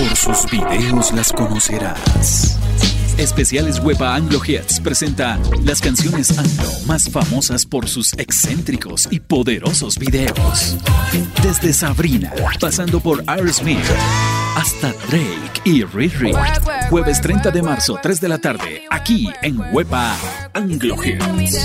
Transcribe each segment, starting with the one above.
Por sus videos las conocerás. Especiales Wepa Anglo Hits presenta las canciones anglo más famosas por sus excéntricos y poderosos videos. Desde Sabrina, pasando por Smith hasta Drake y Riri. Jueves 30 de marzo, 3 de la tarde, aquí en Wepa Anglo Hits.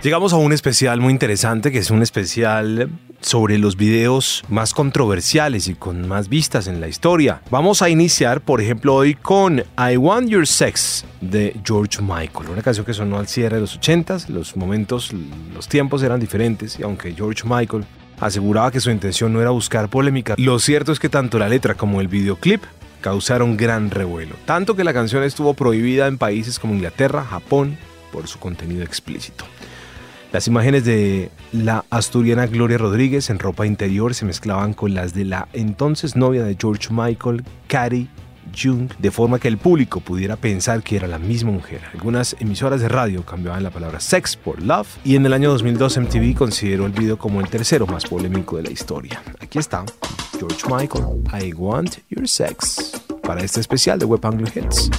Llegamos a un especial muy interesante, que es un especial sobre los videos más controversiales y con más vistas en la historia. Vamos a iniciar, por ejemplo, hoy con I Want Your Sex de George Michael, una canción que sonó al cierre de los 80s, los momentos, los tiempos eran diferentes y aunque George Michael aseguraba que su intención no era buscar polémica, lo cierto es que tanto la letra como el videoclip causaron gran revuelo, tanto que la canción estuvo prohibida en países como Inglaterra, Japón, por su contenido explícito. Las imágenes de la asturiana Gloria Rodríguez en ropa interior se mezclaban con las de la entonces novia de George Michael, Carrie Jung, de forma que el público pudiera pensar que era la misma mujer. Algunas emisoras de radio cambiaban la palabra sex por love y en el año 2002 MTV consideró el video como el tercero más polémico de la historia. Aquí está George Michael, I Want Your Sex, para este especial de Web Anglo Hits.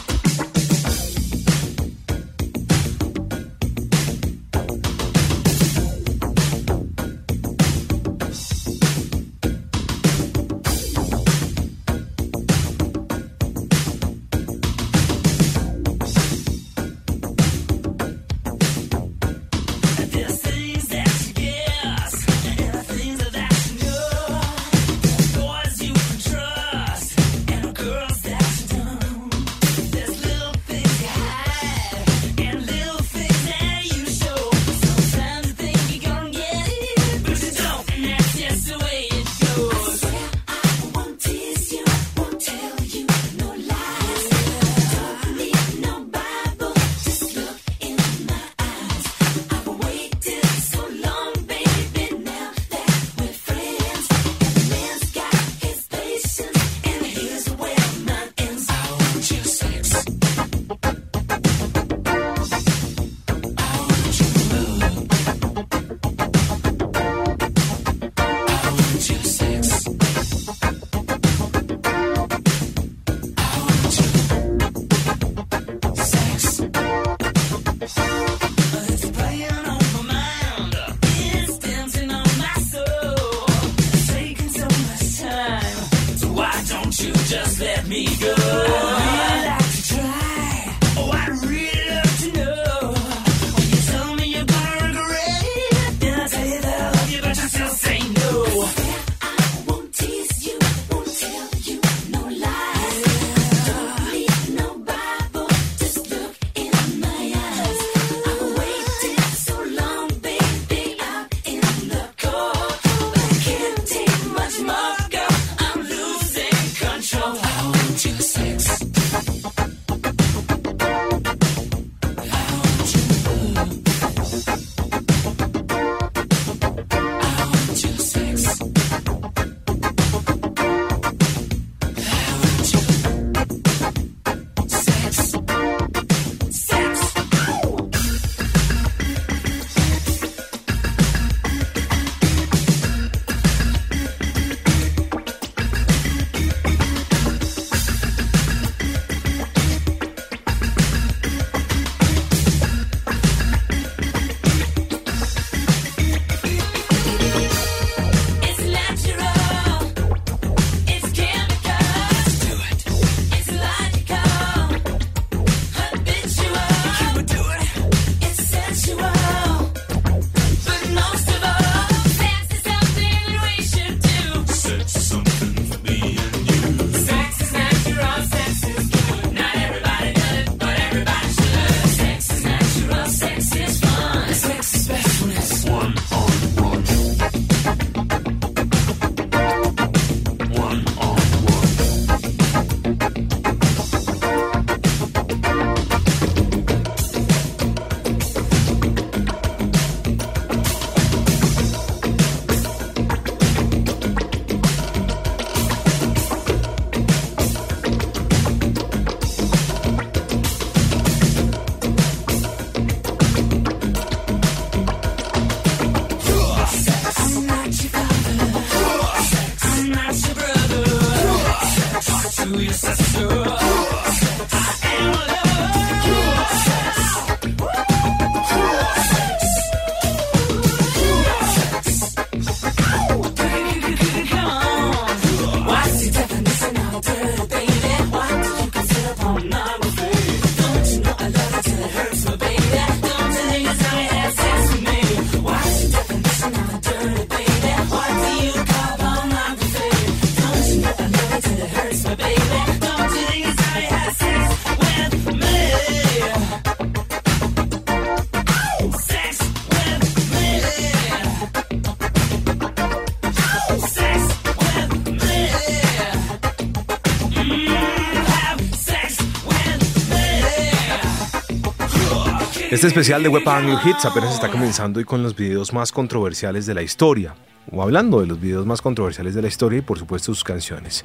Este especial de Web Anglo Hits apenas está comenzando y con los videos más controversiales de la historia, o hablando de los videos más controversiales de la historia y por supuesto sus canciones.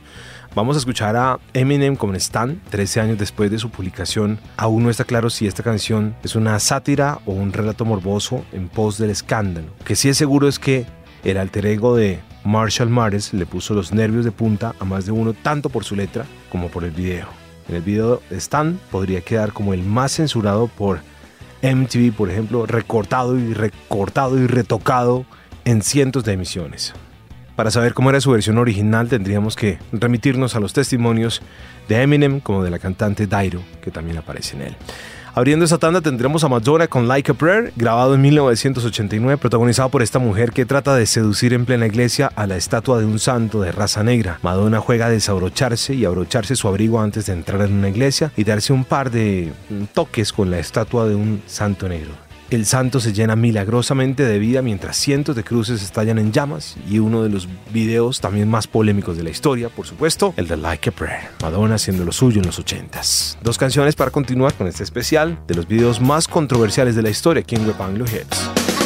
Vamos a escuchar a Eminem con Stan, 13 años después de su publicación. Aún no está claro si esta canción es una sátira o un relato morboso en pos del escándalo. Lo que sí es seguro es que el alter ego de Marshall Mares le puso los nervios de punta a más de uno tanto por su letra como por el video. En el video Stan podría quedar como el más censurado por MTV, por ejemplo, recortado y recortado y retocado en cientos de emisiones. Para saber cómo era su versión original tendríamos que remitirnos a los testimonios de Eminem como de la cantante Dairo, que también aparece en él. Abriendo esta tanda tendremos a Madonna con Like a Prayer, grabado en 1989, protagonizado por esta mujer que trata de seducir en plena iglesia a la estatua de un santo de raza negra. Madonna juega a desabrocharse y abrocharse su abrigo antes de entrar en una iglesia y darse un par de toques con la estatua de un santo negro. El santo se llena milagrosamente de vida mientras cientos de cruces estallan en llamas y uno de los videos también más polémicos de la historia, por supuesto, el de Like a Prayer, Madonna haciendo lo suyo en los 80s. Dos canciones para continuar con este especial de los videos más controversiales de la historia aquí en Web Anglo Hits.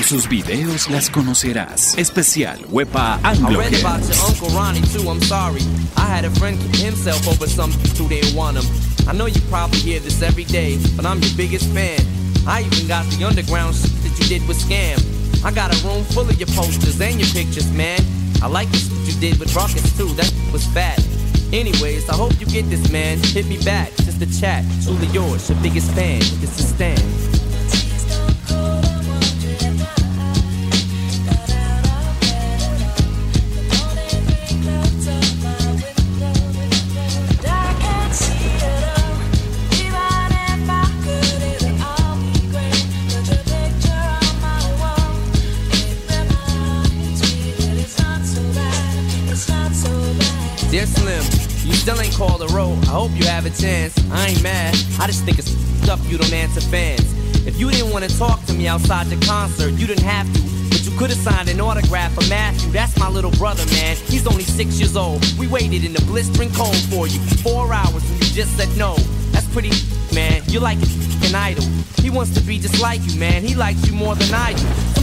Por sus videos las conocerás. Especial Wepa Anglo. I read about your Uncle Ronnie too, I'm sorry. I had a friend kill himself over some who didn't want him. I know you probably hear this every day, but I'm your biggest fan. I even got the underground shit that you did with Scam. I got a room full of your posters and your pictures, man. I like what you did with Rockets too, that was bad. Anyways, I hope you get this, man. Hit me back, just a chat. Truly yours, your biggest fan. It's a stand. Have a chance. I ain't mad. I just think it's stuff you don't answer fans. If you didn't want to talk to me outside the concert, you didn't have to. But you could have signed an autograph for Matthew. That's my little brother, man. He's only six years old. We waited in the blistering cold for you four hours and you just said no. That's pretty, man. You're like an idol. He wants to be just like you, man. He likes you more than I do.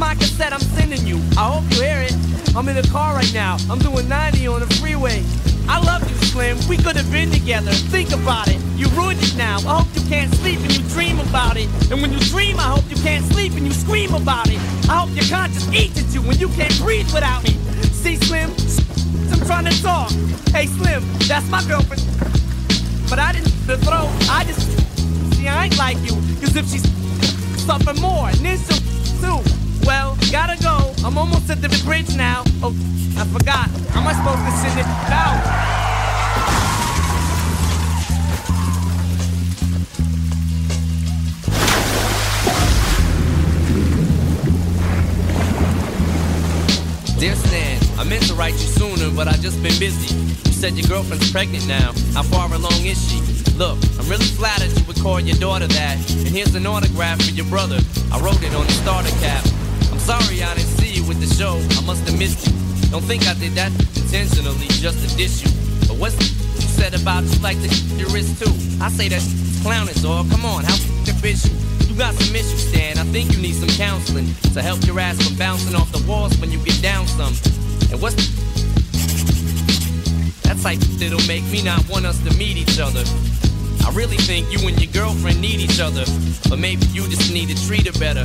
My cassette I'm sending you. I hope you hear it. I'm in the car right now. I'm doing 90 on the freeway. I love you, Slim. We could have been together. Think about it. You ruined it now. I hope you can't sleep and you dream about it. And when you dream, I hope you can't sleep and you scream about it. I hope your conscience eats at you when you can't breathe without me. See, Slim? I'm trying to talk. Hey, Slim, that's my girlfriend. But I didn't the throw. I just see I ain't like you. Cause if she's suffering more, and then she'll too. Well, gotta go. I'm almost at the bridge now. Oh, I forgot. How am I supposed to send it out? Dear Stan, I meant to write you sooner, but I just been busy. You said your girlfriend's pregnant now. How far along is she? Look, I'm really flattered you would call your daughter that. And here's an autograph for your brother. I wrote it on the starter cap. I'm sorry I didn't see you with the show. I must have missed you. Don't think I did that intentionally just to diss you. But what's the you said about you like to your wrist too? I say that clown is all. Come on, how bitch you? You got some issues, Stan. I think you need some counseling to help your ass from bouncing off the walls when you get down some. And what's that type that'll make me not want us to meet each other? I really think you and your girlfriend need each other, but maybe you just need to treat her better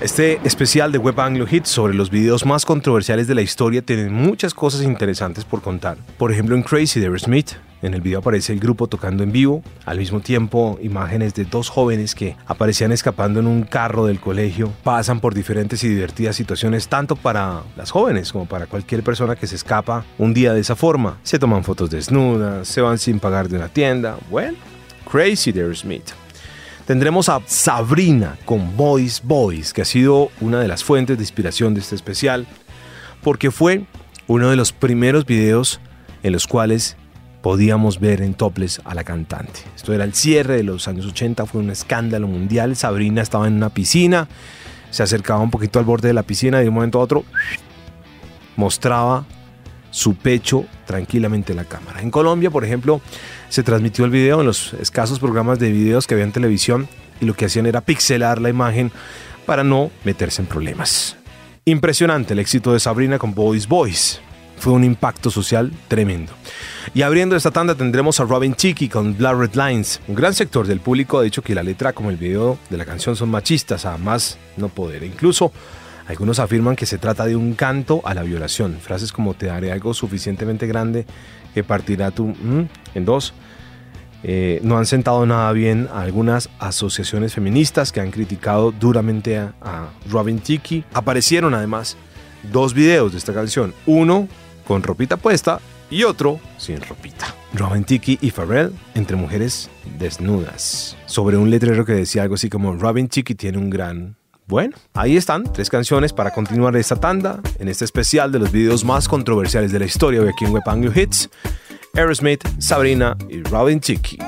Este especial de Web Anglo Hits sobre los videos más controversiales de la historia tiene muchas cosas interesantes por contar. Por ejemplo, en Crazy de Smith, en el video aparece el grupo tocando en vivo, al mismo tiempo imágenes de dos jóvenes que aparecían escapando en un carro del colegio, pasan por diferentes y divertidas situaciones tanto para las jóvenes como para cualquier persona que se escapa un día de esa forma. Se toman fotos desnudas, se van sin pagar de una tienda. Bueno, Crazy de Smith. Tendremos a Sabrina con Boys Boys, que ha sido una de las fuentes de inspiración de este especial, porque fue uno de los primeros videos en los cuales podíamos ver en topless a la cantante. Esto era el cierre de los años 80, fue un escándalo mundial. Sabrina estaba en una piscina, se acercaba un poquito al borde de la piscina y de un momento a otro mostraba su pecho tranquilamente en la cámara. En Colombia, por ejemplo, se transmitió el video en los escasos programas de videos que había en televisión y lo que hacían era pixelar la imagen para no meterse en problemas. Impresionante el éxito de Sabrina con Boys Boys. Fue un impacto social tremendo. Y abriendo esta tanda tendremos a Robin Chicky con Blood Red Lines. Un gran sector del público ha dicho que la letra como el video de la canción son machistas, a más no poder. Incluso algunos afirman que se trata de un canto a la violación. Frases como te daré algo suficientemente grande que partirá tu mm, en dos. Eh, no han sentado nada bien algunas asociaciones feministas que han criticado duramente a, a Robin Tiki. Aparecieron además dos videos de esta canción, uno con ropita puesta y otro sin ropita. Robin Tiki y Pharrell entre mujeres desnudas, sobre un letrero que decía algo así como Robin Tiki tiene un gran bueno, ahí están, tres canciones para continuar esta tanda en este especial de los videos más controversiales de la historia de aquí en Web Anglo Hits. Aerosmith, Sabrina y Robin Chicky.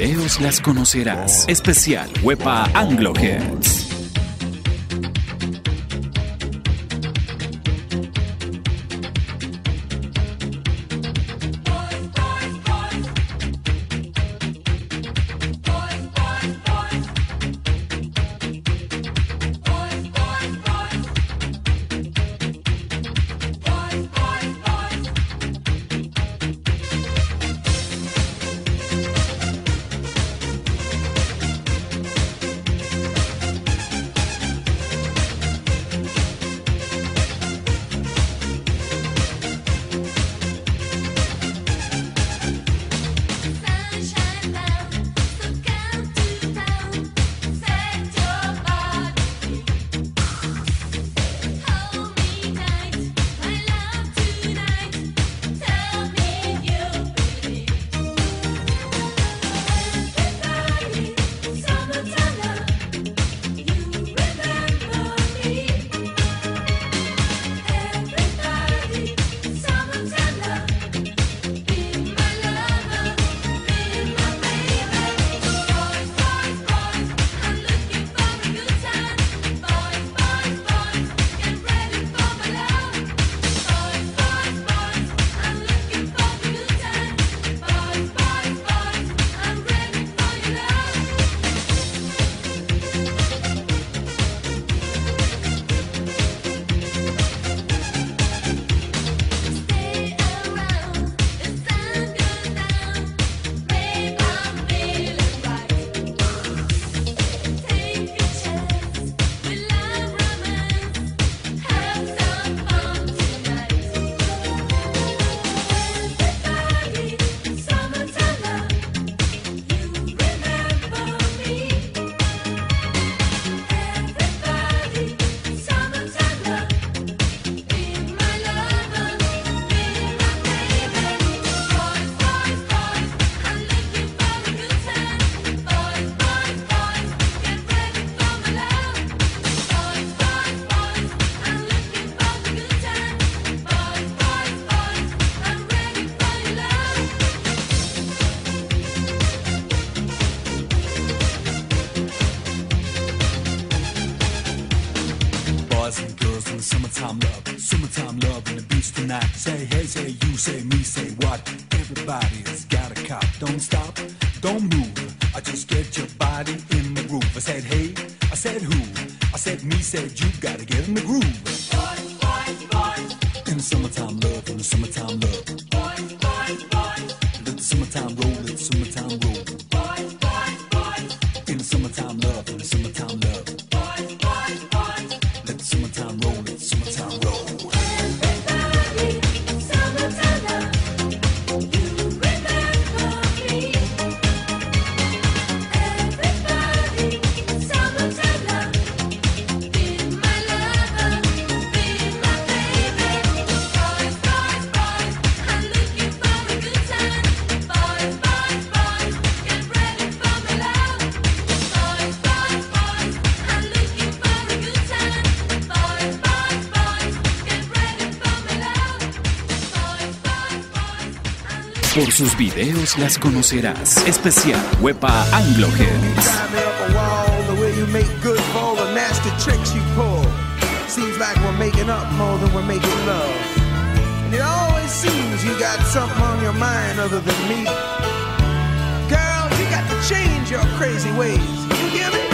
Videos las conocerás. Especial Wepa Anglo Heads. Sus videos las conocerás. Especial Wepa Anglo. Seems like we're making up more than we're making love. And it always seems you got something on your mind other than me. Girl, you got to change your crazy ways. You hear me?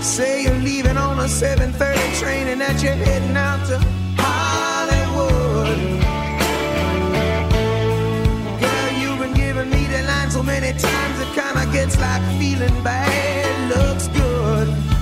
Say you're leaving on a 7:30 train and that you're heading out to Hollywood. So many times it kinda gets like feeling bad looks good.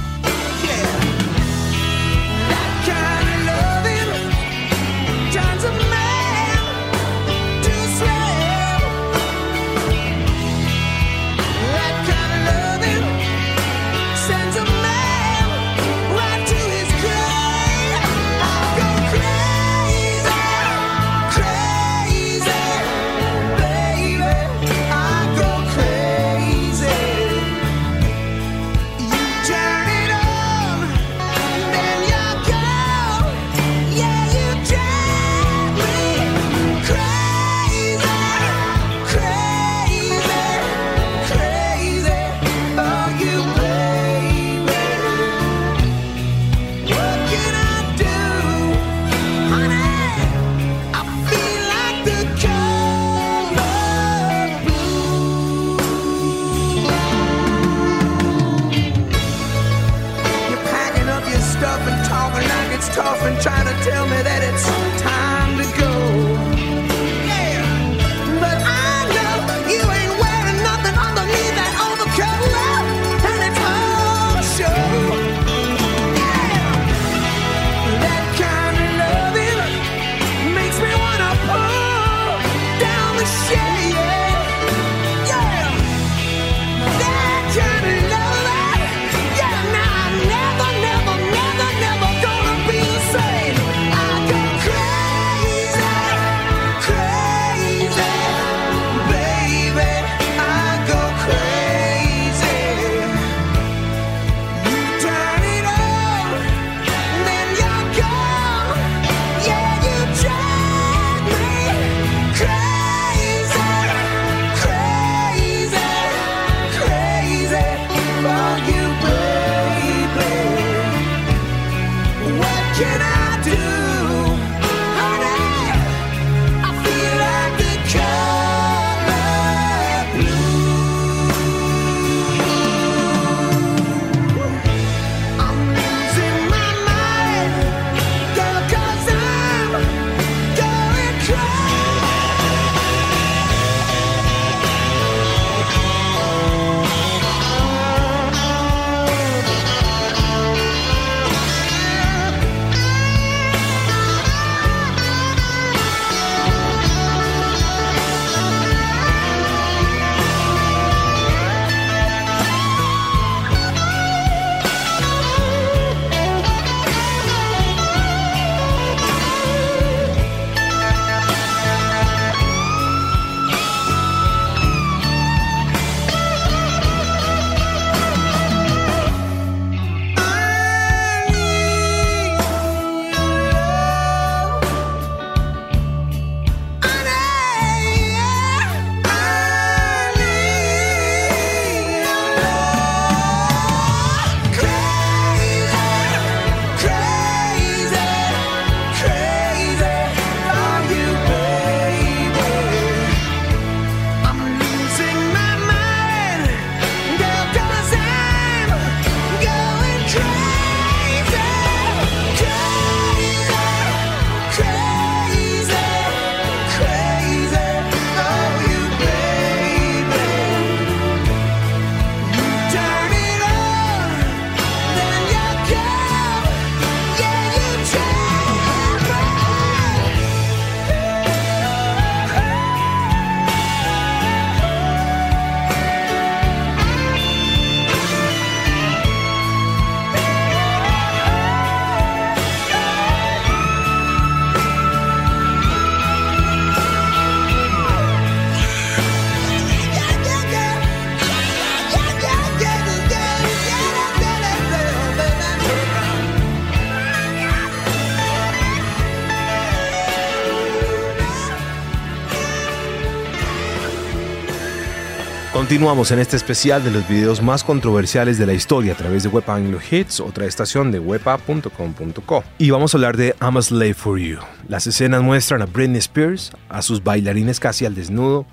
Continuamos en este especial de los videos más controversiales de la historia a través de Web Anglo Hits, otra estación de wepa.com.co. Y vamos a hablar de I'm a Slave for You. Las escenas muestran a Britney Spears, a sus bailarines casi al desnudo,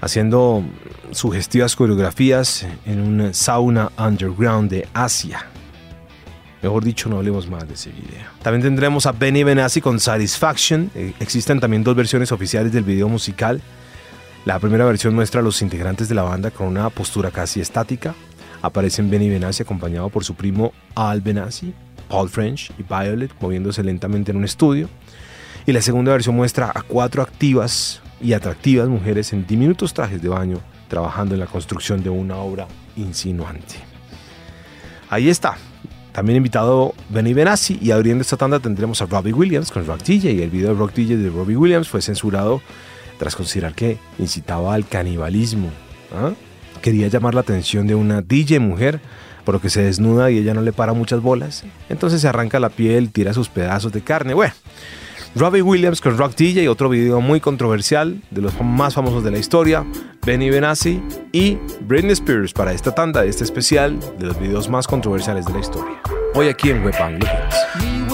haciendo sugestivas coreografías en un sauna underground de Asia. Mejor dicho, no hablemos más de ese video. También tendremos a Benny Benassi con Satisfaction. Eh, existen también dos versiones oficiales del video musical. La primera versión muestra a los integrantes de la banda con una postura casi estática. Aparecen Benny Benassi acompañado por su primo Al Benassi, Paul French y Violet moviéndose lentamente en un estudio. Y la segunda versión muestra a cuatro activas y atractivas mujeres en diminutos trajes de baño trabajando en la construcción de una obra insinuante. Ahí está. También invitado Benny Benassi y abriendo esta tanda tendremos a Robbie Williams con Rock DJ el video de Rock DJ de Robbie Williams fue censurado tras considerar que incitaba al canibalismo. ¿ah? Quería llamar la atención de una DJ mujer, por lo que se desnuda y ella no le para muchas bolas. Entonces se arranca la piel, tira sus pedazos de carne. Bueno, Robbie Williams con Rock DJ, otro video muy controversial, de los más famosos de la historia, Benny Benassi y Britney Spears para esta tanda, este especial de los videos más controversiales de la historia. Hoy aquí en Web Anglo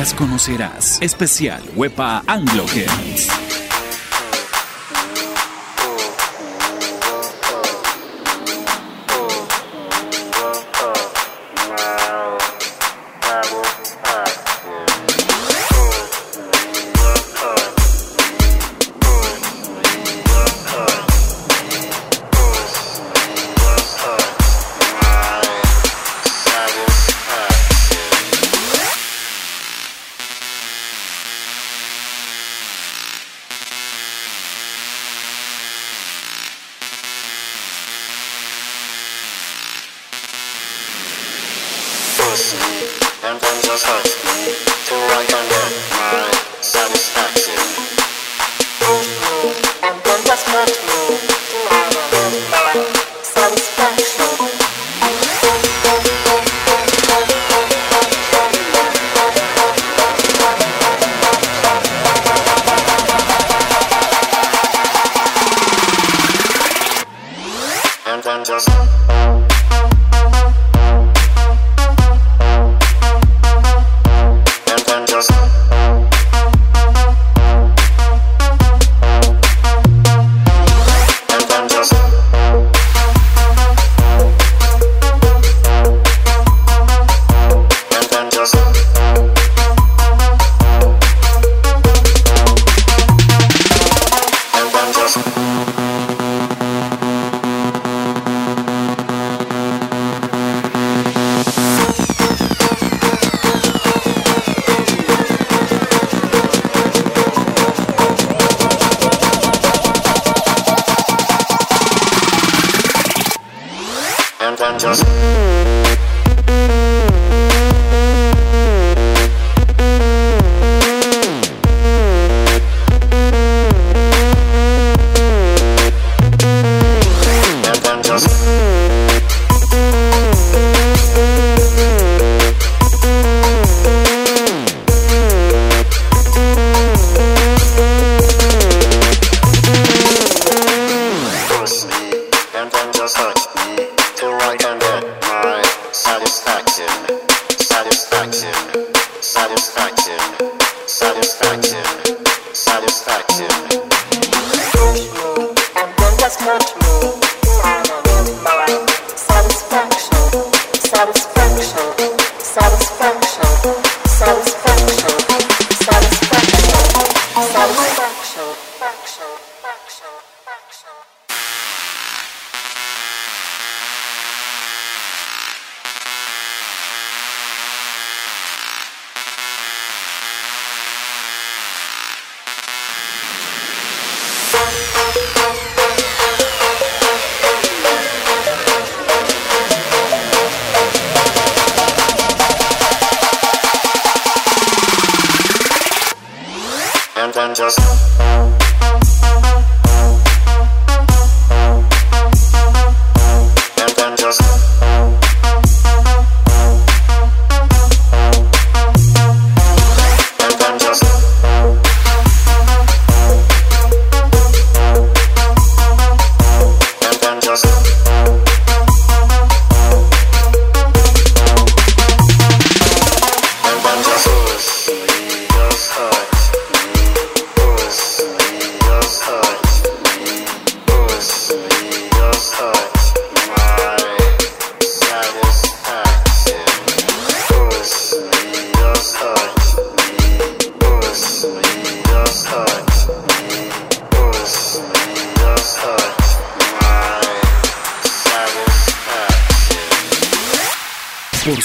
las conocerás. Especial Wepa Anglo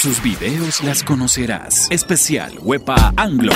sus videos las conocerás. Especial Wepa Anglo.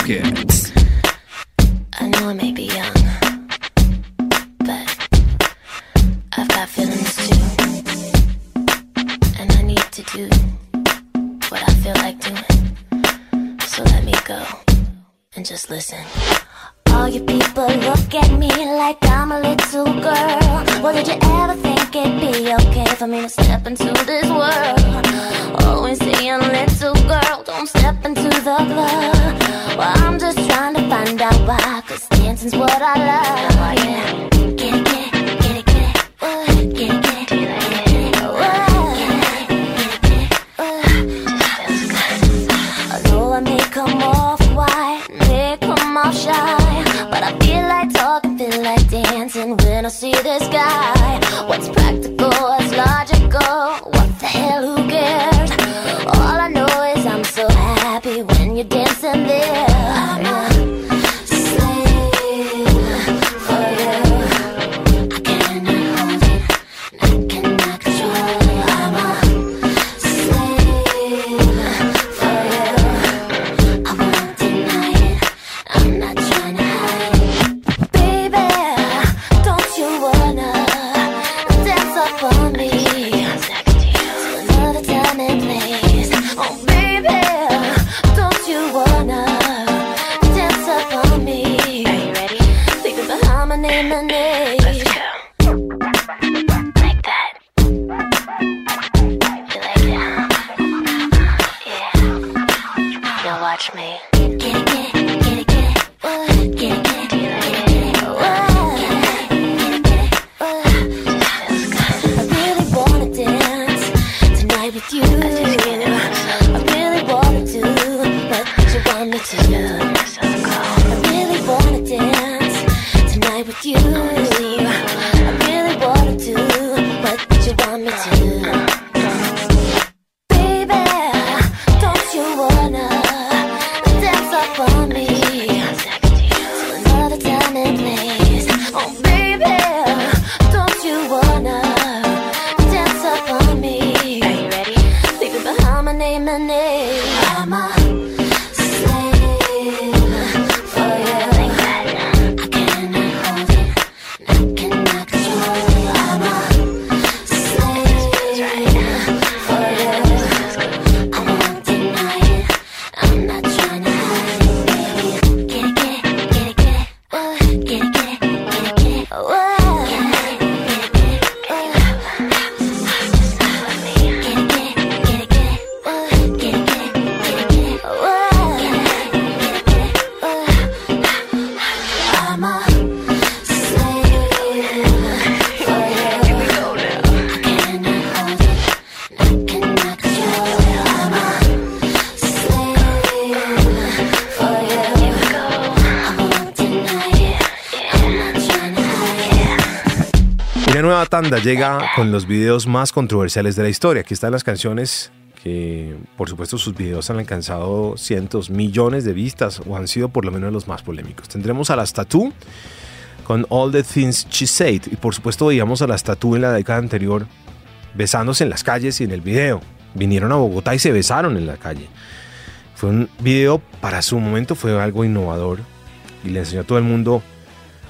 Llega con los videos más controversiales de la historia. Aquí están las canciones que, por supuesto, sus videos han alcanzado cientos, millones de vistas o han sido por lo menos los más polémicos. Tendremos a las Tattoo con All the Things She Said y, por supuesto, veíamos a las Tattoo en la década anterior besándose en las calles y en el video. Vinieron a Bogotá y se besaron en la calle. Fue un video, para su momento, fue algo innovador y le enseñó a todo el mundo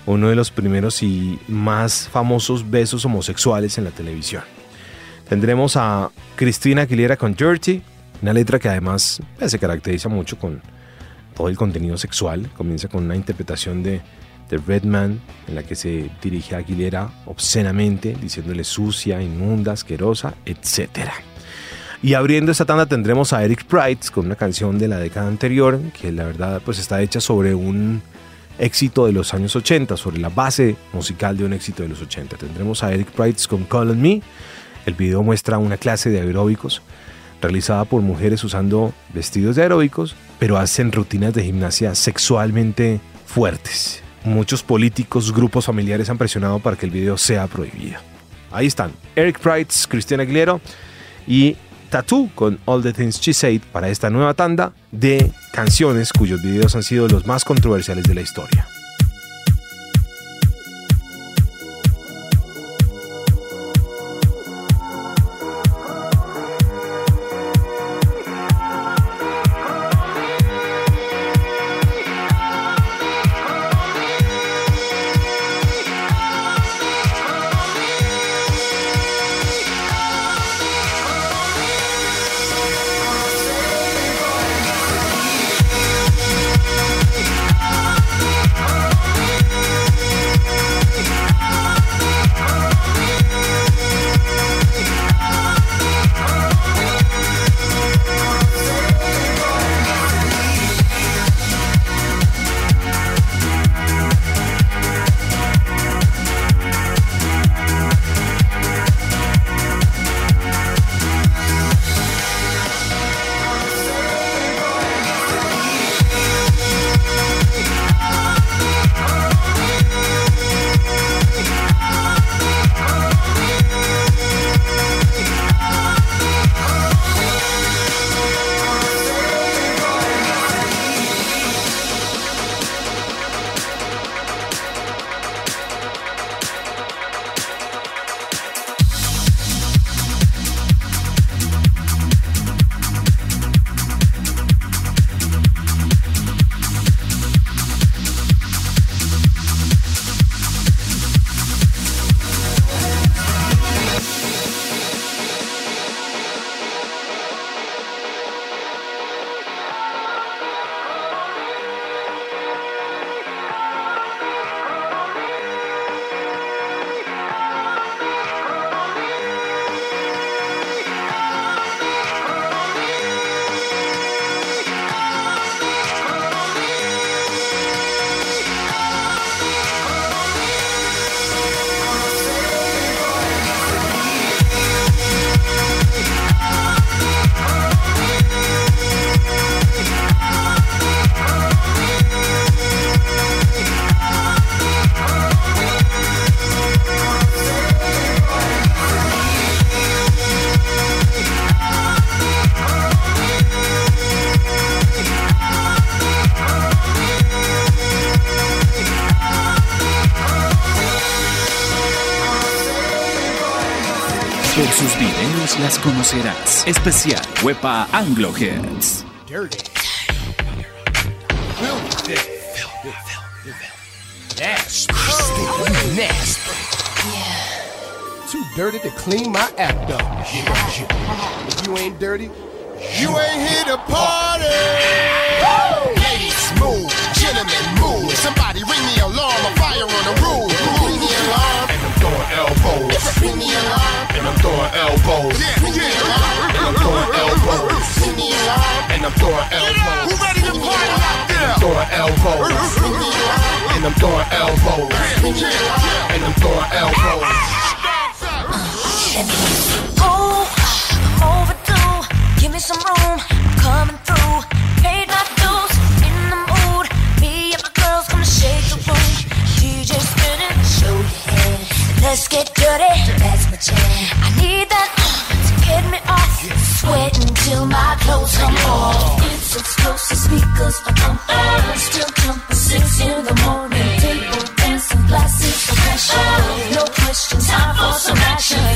uno de los primeros y más famosos besos homosexuales en la televisión. Tendremos a Cristina Aguilera con Dirty, una letra que además pues, se caracteriza mucho con todo el contenido sexual. Comienza con una interpretación de, de Redman en la que se dirige a Aguilera obscenamente, diciéndole sucia, inmunda, asquerosa, etc. Y abriendo esta tanda tendremos a Eric Price con una canción de la década anterior, que la verdad pues está hecha sobre un éxito de los años 80, sobre la base musical de un éxito de los 80. Tendremos a Eric Price con Call on Me. El video muestra una clase de aeróbicos realizada por mujeres usando vestidos de aeróbicos, pero hacen rutinas de gimnasia sexualmente fuertes. Muchos políticos, grupos familiares han presionado para que el video sea prohibido. Ahí están, Eric Price, Cristiana Aguilera y Tattoo con All the Things She Said para esta nueva tanda de canciones cuyos videos han sido los más controversiales de la historia. Sus videos las conocerás. Especial Wepa Anglo Heads. Nasty. Nasty. Too dirty to clean my act up. If you ain't dirty, you ain't here to party. Ladies, move. Gentlemen, move. Somebody ring the alarm. A fire on the roof. Ring the alarm. And I'm throwing elbows. Ring the alarm. And I'm throwing elbows. Ring the alarm. And I'm throwing elbows. Ring the alarm. And I'm throwing elbows. Who ready to party out there? I'm throwing elbows. Ring the alarm. And I'm throwing elbows. Ring the alarm. And I'm throwing elbows. Oh, overdue. Give me some room. I'm coming through. That's my chance. I need that to get me off. sweating till my clothes come off. It's explosive sneakers. I come on. I'm still jumping six in the morning. Table dancing, glasses of passion. No questions. Time for some action.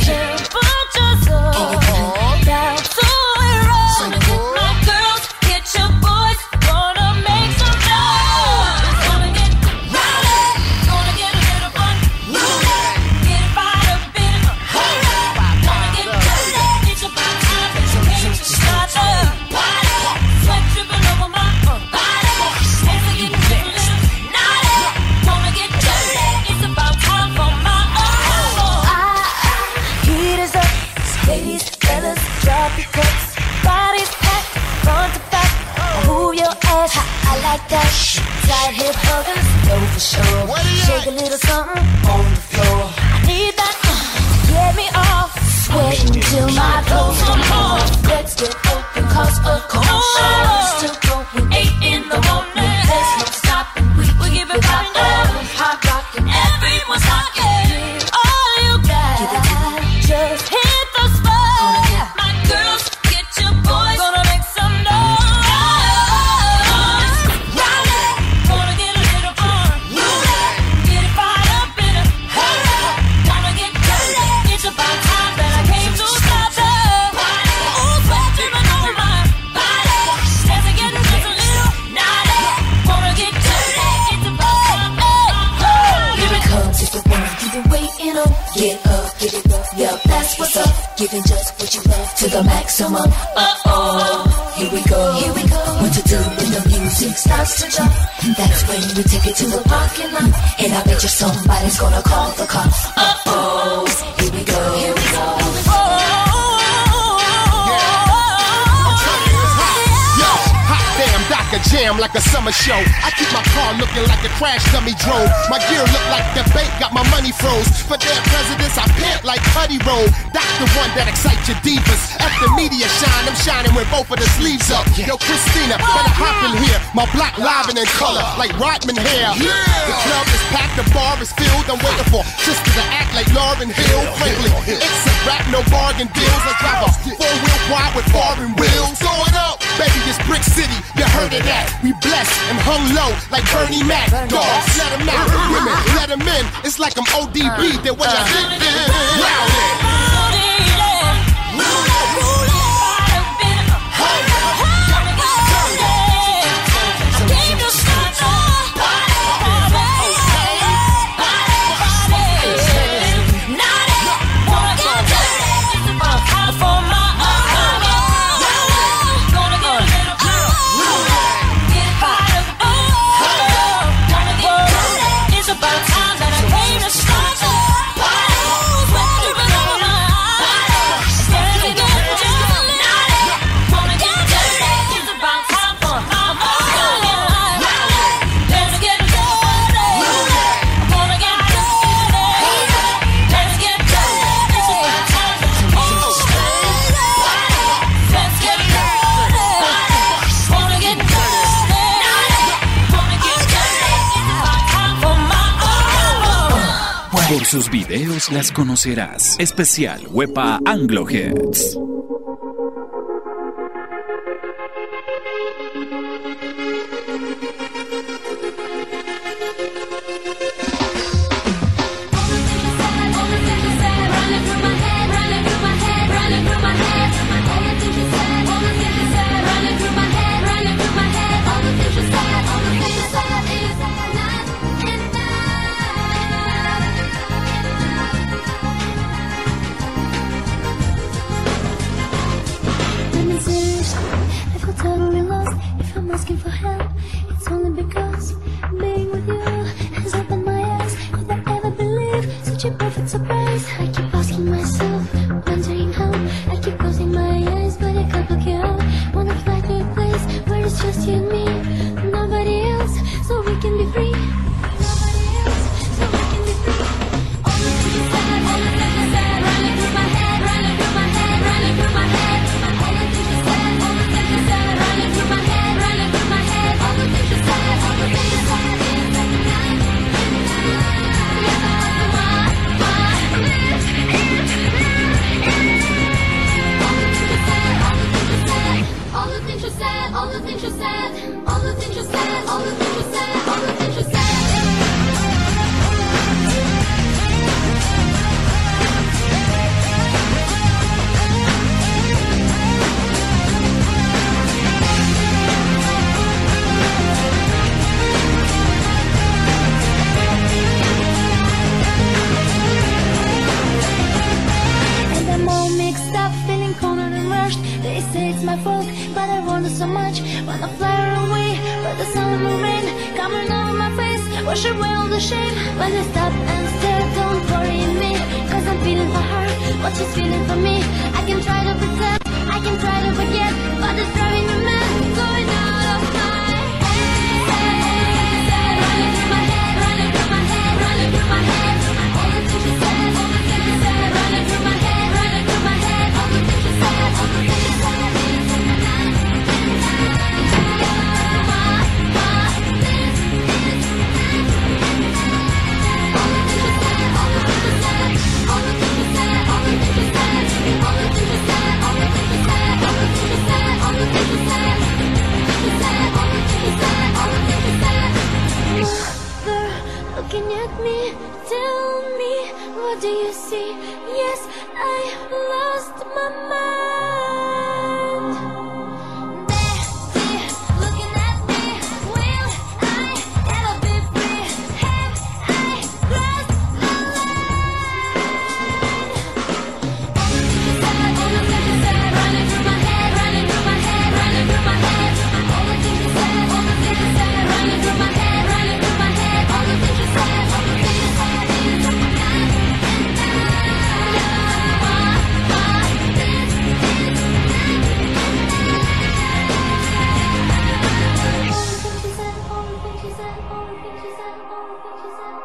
huggers, go for sure. Shake a little something. He's gonna call the cops. jam like a summer show. I keep my car looking like a crash dummy drove. My gear look like the bank got my money froze. For their presidents, I pant like Putty Roll. That's the one that excites your divas. At the media shine, I'm shining with both of the sleeves up. Yo, Christina, better hop in here. My black livin' in color like Rodman hair. The club is packed, the bar is filled. I'm waiting for sisters to act like Lauren Hill. Frankly, it's a rap, no bargain deals. I drive a four Hung low like Bernie Mac. Dogs, let them out. Women, let them in. It's like I'm ODB. Then what y'all think? Wow, sus videos las conocerás. Especial Wepa Anglo Heads.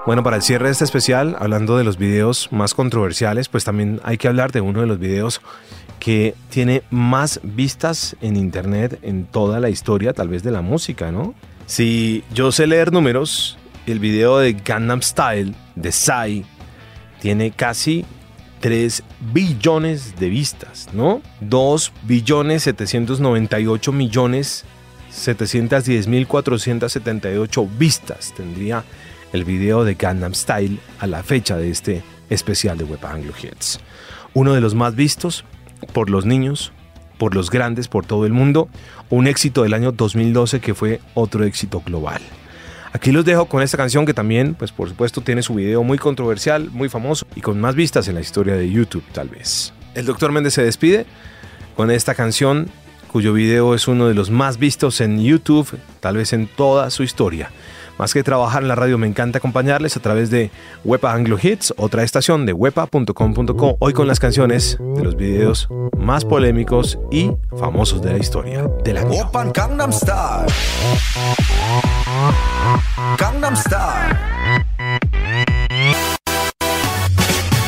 Bueno, para el cierre de este especial, hablando de los videos más controversiales, pues también hay que hablar de uno de los videos que tiene más vistas en internet en toda la historia, tal vez de la música, ¿no? Si yo sé leer números, el video de Gangnam Style de Psy tiene casi 3 billones de vistas, ¿no? 2 billones 798 millones 710 mil 478 vistas tendría el video de Gangnam Style a la fecha de este especial de Web Anglo Hits. Uno de los más vistos por los niños, por los grandes, por todo el mundo. Un éxito del año 2012 que fue otro éxito global. Aquí los dejo con esta canción que también, pues por supuesto, tiene su video muy controversial, muy famoso y con más vistas en la historia de YouTube tal vez. El Dr. Méndez se despide con esta canción cuyo video es uno de los más vistos en YouTube, tal vez en toda su historia. Más que trabajar en la radio, me encanta acompañarles a través de Wepa Anglo Hits, otra estación de wepa.com.co, hoy con las canciones de los videos más polémicos y famosos de la historia del año. 오빤 강남 스타일 강남 스타일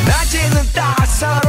낮에는 따사로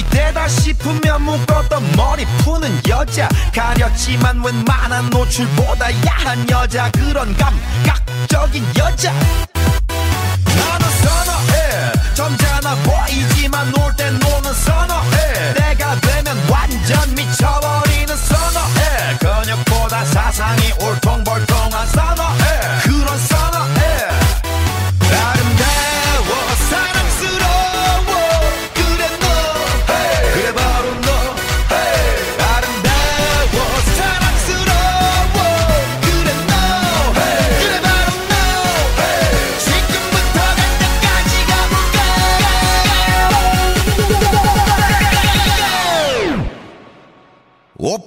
이때다 싶으면 묶었던 머리 푸는 여자. 가렸지만 웬만한 노출보다 야한 여자. 그런 감각적인 여자. 나는 선어해. 점잖아 보이지만 놀 땐 노는 선어해. 내가 되면 완전 미쳐버리는 선어해. 근육보다 사상이 울퉁불퉁한 선어해. 그런 선어